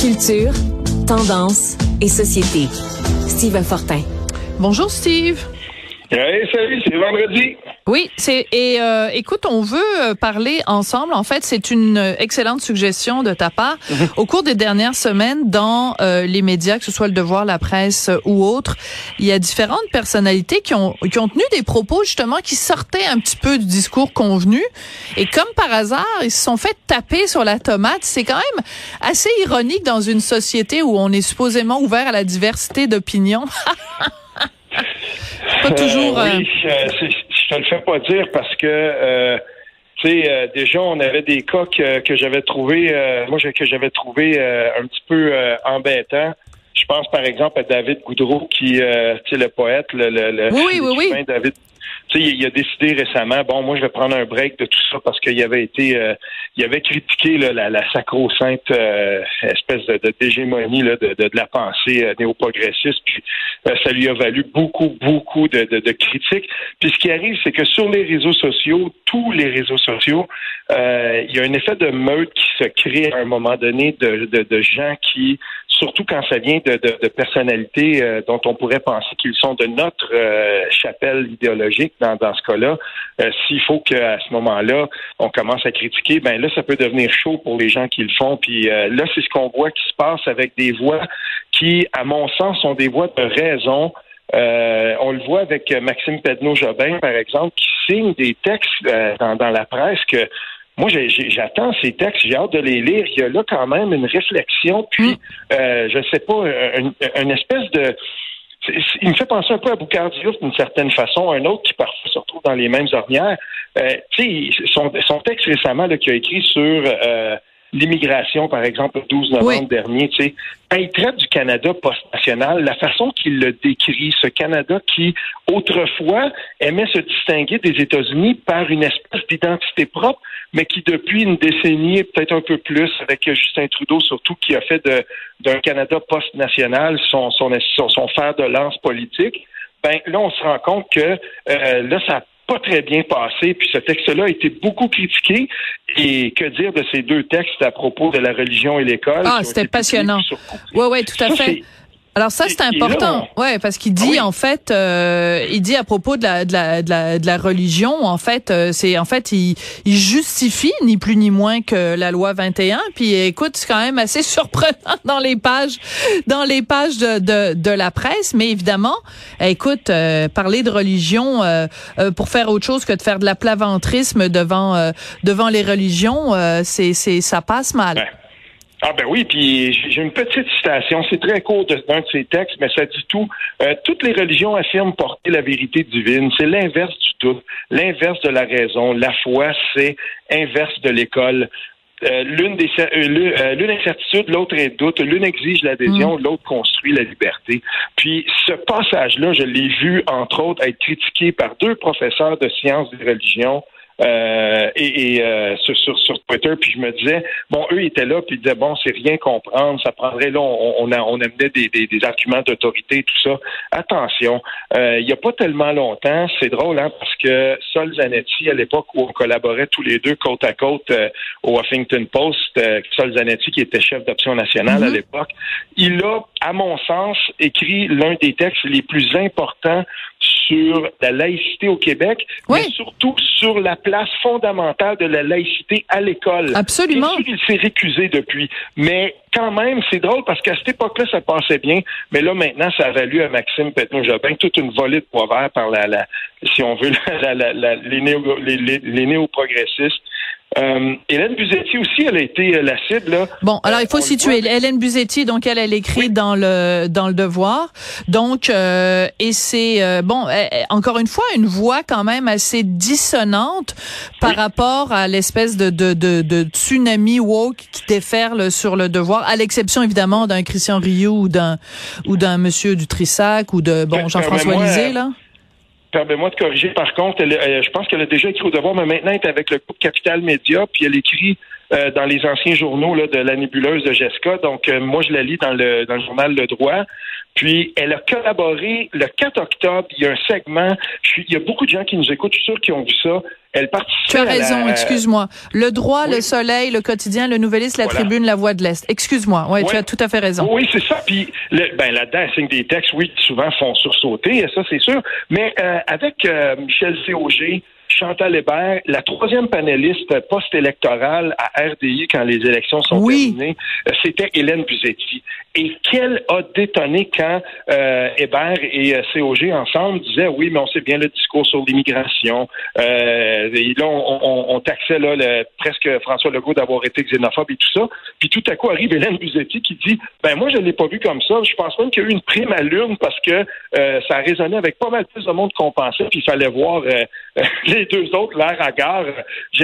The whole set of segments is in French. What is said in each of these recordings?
Culture, tendance et société. Steve Fortin. Bonjour Steve. Hey, salut, c'est vendredi. Oui, c'est et euh, écoute, on veut euh, parler ensemble. En fait, c'est une euh, excellente suggestion de ta part. Mhm. Au cours des dernières semaines, dans les médias, que ce soit le Devoir, la presse ou autre, il y a différentes personnalités qui ont qui ont tenu des propos justement qui sortaient un petit peu du discours convenu. Et comme par hasard, ils se sont fait taper sur la tomate. C'est quand même assez ironique dans une société où on est supposément ouvert à la diversité d'opinions. Pas toujours. Euh, oui, je, je, te le fais pas dire parce que euh, tu sais, euh, déjà, on avait des cas que, j'avais trouvé, moi, que j'avais trouvé un petit peu embêtant. Je pense, par exemple, à David Goudreau, qui, tu sais, le poète, le, le, oui, oui, oui. David tu sais, il, a décidé récemment, bon, moi, je vais prendre un break de tout ça parce qu'il avait été, euh, il avait critiqué la, sacro-sainte euh, espèce de, de d'hégémonie de, la pensée euh, néo-progressiste. Puis ça lui a valu beaucoup, beaucoup de, critiques. Puis ce qui arrive, c'est que sur les réseaux sociaux, tous les réseaux sociaux, il y a un effet de meute qui se crée à un moment donné de, gens qui surtout quand ça vient de, personnalités euh, dont on pourrait penser qu'ils sont de notre euh, chapelle idéologique dans, dans ce cas-là. Euh, s'il faut qu'à ce moment-là, on commence à critiquer, ben là, ça peut devenir chaud pour les gens qui le font. Puis là, c'est ce qu'on voit qui se passe avec des voix qui, à mon sens, sont des voix de raison. on le voit avec Maxime Pedneau-Jobin, par exemple, qui signe des textes dans, dans la presse que moi, j'attends ces textes, j'ai hâte de les lire. Il y a là quand même une réflexion, puis, mm. euh, je sais pas, une, espèce de... Il me fait penser un peu à Boucard d'une certaine façon, un autre qui parfois se retrouve dans les mêmes ornières. Euh, son, son, texte récemment là, qu'il a écrit sur euh, l'immigration, par exemple, le 12 novembre dernier, tu sais, quand il traite du Canada post-national, la façon qu'il le décrit, ce Canada qui, autrefois, aimait se distinguer des États-Unis par une espèce d'identité propre, mais qui, depuis une décennie, peut-être un peu plus, avec Justin Trudeau surtout, qui a fait d'un Canada post-national son, son, son, fer de lance politique, ben là, on se rend compte que euh, là, ça pas très bien passé, puis ce texte-là a été beaucoup critiqué. Et que dire de ces deux textes à propos de la religion et l'école? Ah, c'était passionnant. Oui, oui, tout à fait. Alors ça c'est important, ouais, parce qu'il dit ah en fait, euh, il dit à propos de la de la de la, de la religion, en fait, euh, c'est en fait il, il justifie ni plus ni moins que la loi 21. Puis écoute, c'est quand même assez surprenant dans les pages dans les pages de de, de la presse, mais évidemment, écoute, euh, parler de religion pour faire autre chose que de faire de la plaventrisme devant devant les religions, c'est c'est ça passe mal. Ah ben oui, puis j'ai une petite citation, c'est très court d'un de ces textes, mais ça dit tout. Euh, toutes les religions affirment porter la vérité divine. C'est l'inverse du doute, l'inverse de la raison. La foi, c'est inverse de l'école. Euh, l'une des euh, l'une incertitude, l'autre est doute, l'une exige l'adhésion, mm. l'autre construit la liberté. Puis ce passage-là, je l'ai vu entre autres être critiqué par deux professeurs de sciences des religions euh, et, et euh, sur, sur, Twitter, puis je me disais, bon, eux étaient là, puis ils disaient, bon, c'est rien comprendre, ça prendrait, là, on, on, on amenait des, des, des arguments d'autorité, tout ça. Attention, euh, il n'y a pas tellement longtemps, c'est drôle, hein, parce que Sol Zanetti, à l'époque où on collaborait tous les deux côte à côte au Huffington Post, Sol Zanetti, qui était chef d'option nationale à mm-hmm. l'époque, il a, à mon sens, écrit l'un des textes les plus importants sur la laïcité au Québec, mais surtout sur la place fondamentale de la laïcité à l'école. Absolument. il s'est récusé depuis, mais quand même, c'est drôle parce qu'à cette époque-là, ça passait bien, mais là, maintenant, ça a valu à Maxime Petno-Jobin toute une volée de poids par la, la si on veut, les, néo, les, les néo-progressistes euh, Hélène Buzetti aussi, elle a été euh, la cible. Là. Bon, alors il faut situer Hélène Buzetti, donc elle, elle écrit dans le dans le Devoir, donc euh, et c'est euh, bon encore une fois une voix quand même assez dissonante par rapport à l'espèce de, de, de, de tsunami woke qui déferle sur le Devoir, à l'exception évidemment d'un Christian Rioux ou d'un ou d'un Monsieur Dutrissac ou de bon ben, Jean-François ben, Lisée là. Permets-moi de corriger. Par contre, je pense qu'elle a déjà écrit au devoir, mais maintenant elle est avec le groupe Capital Média, puis elle écrit euh, dans les anciens journaux là, de la nébuleuse de Jessica. Donc, euh, moi, je la lis dans le, dans le journal Le Droit. Puis elle a collaboré le 4 octobre. Il y a un segment. il y a beaucoup de gens qui nous écoutent, je suis sûr, qui ont vu ça. Elle participe. Tu as raison, excuse-moi. Le droit, le soleil, le quotidien, le nouvelliste, la tribune, la voix de l'Est. Excuse-moi. Ouais, tu as tout à fait raison. Oui, c'est ça. Puis ben là-dedans, signe des textes, oui, souvent font sursauter, ça c'est sûr. Mais euh, avec Michel Cog, Chantal Hébert, la troisième panéliste post-électorale à RDI quand les élections sont terminées, euh, c'était Hélène Buzetti. Et qu'elle a détonné quand euh, Hébert et euh, COG ensemble disaient oui, mais on sait bien le discours sur l'immigration. Euh, là, on, on, taxait là, presque François Legault d'avoir été xénophobe et tout ça. Puis tout à coup arrive Hélène Buzetti qui dit ben moi je ne l'ai pas vu comme ça. Je pense même qu'il y a eu une prime à l'urne parce que euh, ça a résonné avec pas mal plus de monde qu'on pensait. Puis il fallait voir les deux autres l'air à gare.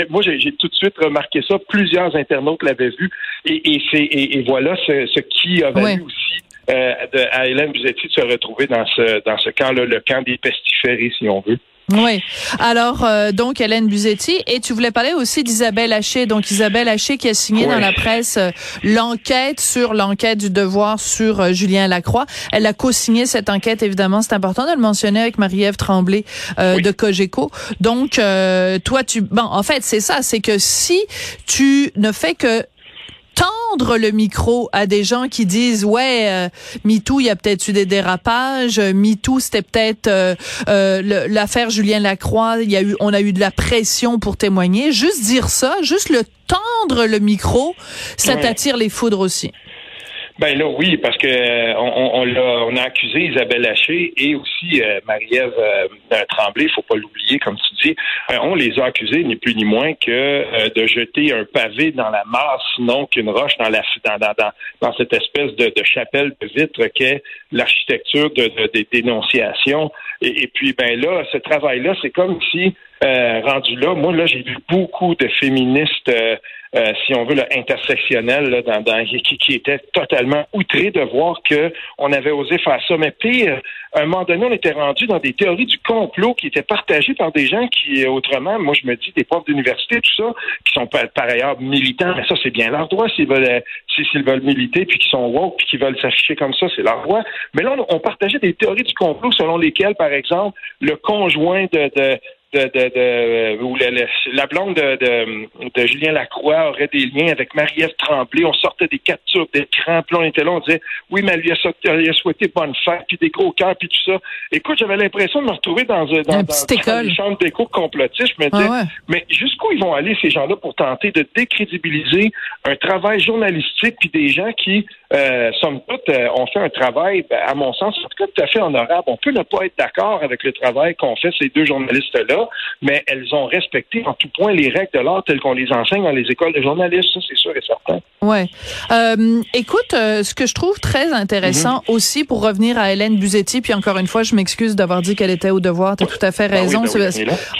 Moi j'ai tout de suite remarqué ça. Plusieurs internautes l'avaient vu et, et, et, et voilà ce, ce qui avait aussi euh, de, à Hélène Buzetti de se retrouver dans ce dans ce camp-là, le camp des pestiférés, si on veut. Oui. Alors, euh, donc, Hélène Buzetti. Et tu voulais parler aussi d'Isabelle Haché. Donc, Isabelle Haché qui a signé dans la presse euh, l'enquête sur l'enquête du devoir sur Julien Lacroix. Elle a co-signé cette enquête, évidemment. C'est important de le mentionner avec Marie-Ève Tremblay de Cogeco. Donc, toi, tu... Bon, en fait, c'est ça. C'est que si tu ne fais que tendre le micro à des gens qui disent ouais euh, MeToo il y a peut-être eu des dérapages. MeToo c'était peut-être euh, euh, l'affaire Julien Lacroix. Il y a eu on a eu de la pression pour témoigner. Juste dire ça juste le tendre le micro ça t'attire les foudres aussi ben là, oui, parce que euh, on, on, a, on a accusé Isabelle Haché et aussi euh, Marie-Ève euh, Tremblay, il faut pas l'oublier, comme tu dis. on les a accusés ni plus ni moins que de jeter un pavé dans la mare, sinon qu'une roche dans la dans, dans, dans, cette espèce de, de chapelle de vitre qu'est l'architecture de, de, des dénonciations. Et, et, puis ben là, ce travail-là, c'est comme si rendu là, moi là, j'ai vu beaucoup de féministes euh, si on veut, le intersectionnel, là, dans, dans, qui, qui, était totalement outré de voir qu'on avait osé faire ça. Mais pire, à un moment donné, on était rendu dans des théories du complot qui étaient partagées par des gens qui, autrement, moi je me dis, des profs d'université, tout ça, qui sont par, ailleurs militants, mais ça c'est bien leur droit s'ils veulent s'ils veulent militer, puis qui sont woke, puis qui veulent s'afficher comme ça, c'est leur droit. Mais là, on, partageait des théories du complot selon lesquelles, par exemple, le conjoint de, de de, de, de où la, la blonde de, de, de, Julien Lacroix aurait des liens avec Marie-Ève Tremblay. On sortait des captures d'écran, puis on était là, on disait oui, mais elle lui a, souhaité bonne fête, puis des gros cœurs, puis tout ça. Écoute, j'avais l'impression de me retrouver dans, dans, dans, dans une chambre d'écho complotiste. Je me disais, ah mais jusqu'où ils vont aller ces gens-là pour tenter de décrédibiliser un travail journalistique, puis des gens qui, euh, somme toute, euh, ont fait un travail, ben, à mon sens, en tout tout à fait honorable. On peut ne pas être d'accord avec le travail qu'ont fait ces deux journalistes-là mais elles ont respecté en tout point les règles de l'art telles qu'on les enseigne dans les écoles de journalistes, ça c'est sûr et certain. Ouais. Euh, écoute, euh, ce que je trouve très intéressant mhm. aussi pour revenir à Hélène Buzetti, puis encore une fois, je m'excuse d'avoir dit qu'elle était au devoir. Tu as tout à fait ben raison. Ben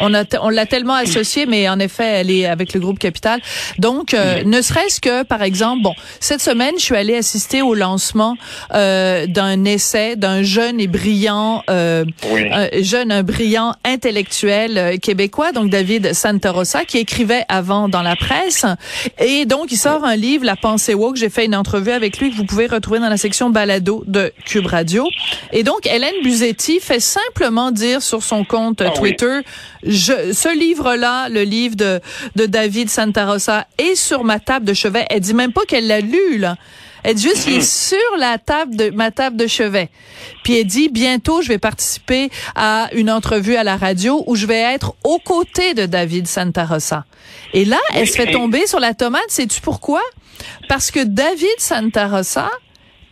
on a on l'a tellement associée, mais en effet, elle est avec le groupe Capital. Donc, euh, ne serait-ce que par exemple, bon, cette semaine, je suis allée assister au lancement euh, d'un essai d'un jeune et brillant, euh, un jeune, un brillant intellectuel euh, québécois, donc David Santarossa, qui écrivait avant dans la presse. Et donc, il sort un livre, La pensée woke. J'ai fait une entrevue avec lui que vous pouvez retrouver dans la section balado de Cube Radio. Et donc, Hélène Buzetti fait simplement dire sur son compte ah Twitter, je, ce livre-là, le livre de, de David Santarossa, est sur ma table de chevet. Elle dit même pas qu'elle l'a lu, là. Elle dit juste, il est sur la table de ma table de chevet. Puis elle dit, bientôt, je vais participer à une entrevue à la radio où je vais être aux côtés de David Santarossa. Et là, elle se fait tomber sur la tomate. Sais-tu pourquoi? Parce que David Santarossa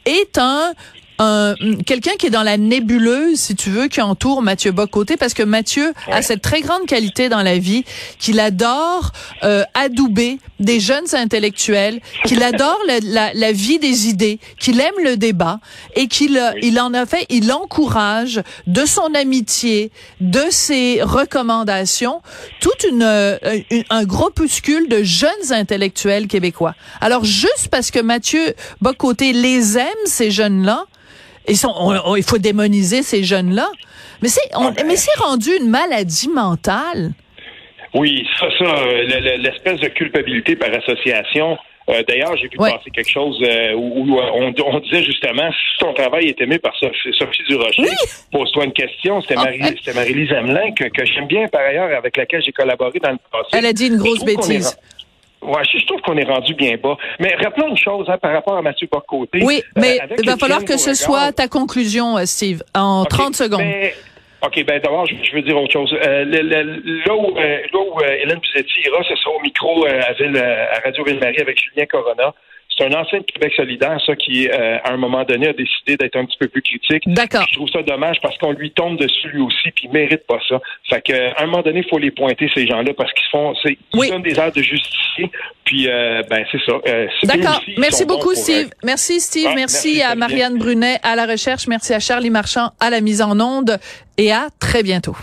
est un un quelqu'un qui est dans la nébuleuse, si tu veux, qui entoure Mathieu Bocoté, parce que Mathieu a cette très grande qualité dans la vie qu'il adore euh, adouber des jeunes intellectuels, qu'il adore la, la, vie des idées, qu'il aime le débat et qu'il euh, il en a fait, il encourage de son amitié, de ses recommandations, toute une, euh, un groupuscule de jeunes intellectuels québécois. Alors juste parce que Mathieu Bocoté les aime ces jeunes-là, ils sont, il faut démoniser ces jeunes-là. Mais c'est, ah, ben. mais c'est rendu une maladie mentale. Oui, ça, ça, l'espèce de culpabilité par association Euh, d'ailleurs, j'ai vu passer quelque chose euh, où, on, disait justement si ton travail est aimé par Sophie, Durocher, pose-toi une question. C'était Marie, Marie-Lise Hamelin que, j'aime bien par ailleurs, avec laquelle j'ai collaboré dans le passé. Elle a dit une grosse bêtise. Ouais, je trouve qu'on est rendu bien bas. Mais rappelons une chose hein, par rapport à Mathieu Bocoté. Oui, mais il va falloir que ce soit ta conclusion, Steve, en 30 secondes. OK, ben d'abord, je, veux dire autre chose. Euh, là où, euh, là où euh, Hélène Buzetti ira, ce sera au micro à, Ville, à Radio Ville-Marie avec Julien Corona. C'est un ancien de Québec solidaire, ça, qui, à un moment donné, a décidé d'être un petit peu plus critique. D'accord. Je trouve ça dommage parce qu'on lui tombe dessus lui aussi, puis il mérite pas ça. Fait qu'à un moment donné, il faut les pointer, ces gens-là, parce qu'ils font, c'est, ils donnent des airs de justicier, puis, ben, c'est ça. D'accord. Merci beaucoup, Steve. merci, Steve. merci, à Marianne Brunet à la recherche. Merci à Charlie Marchand à la mise en onde et à très bientôt.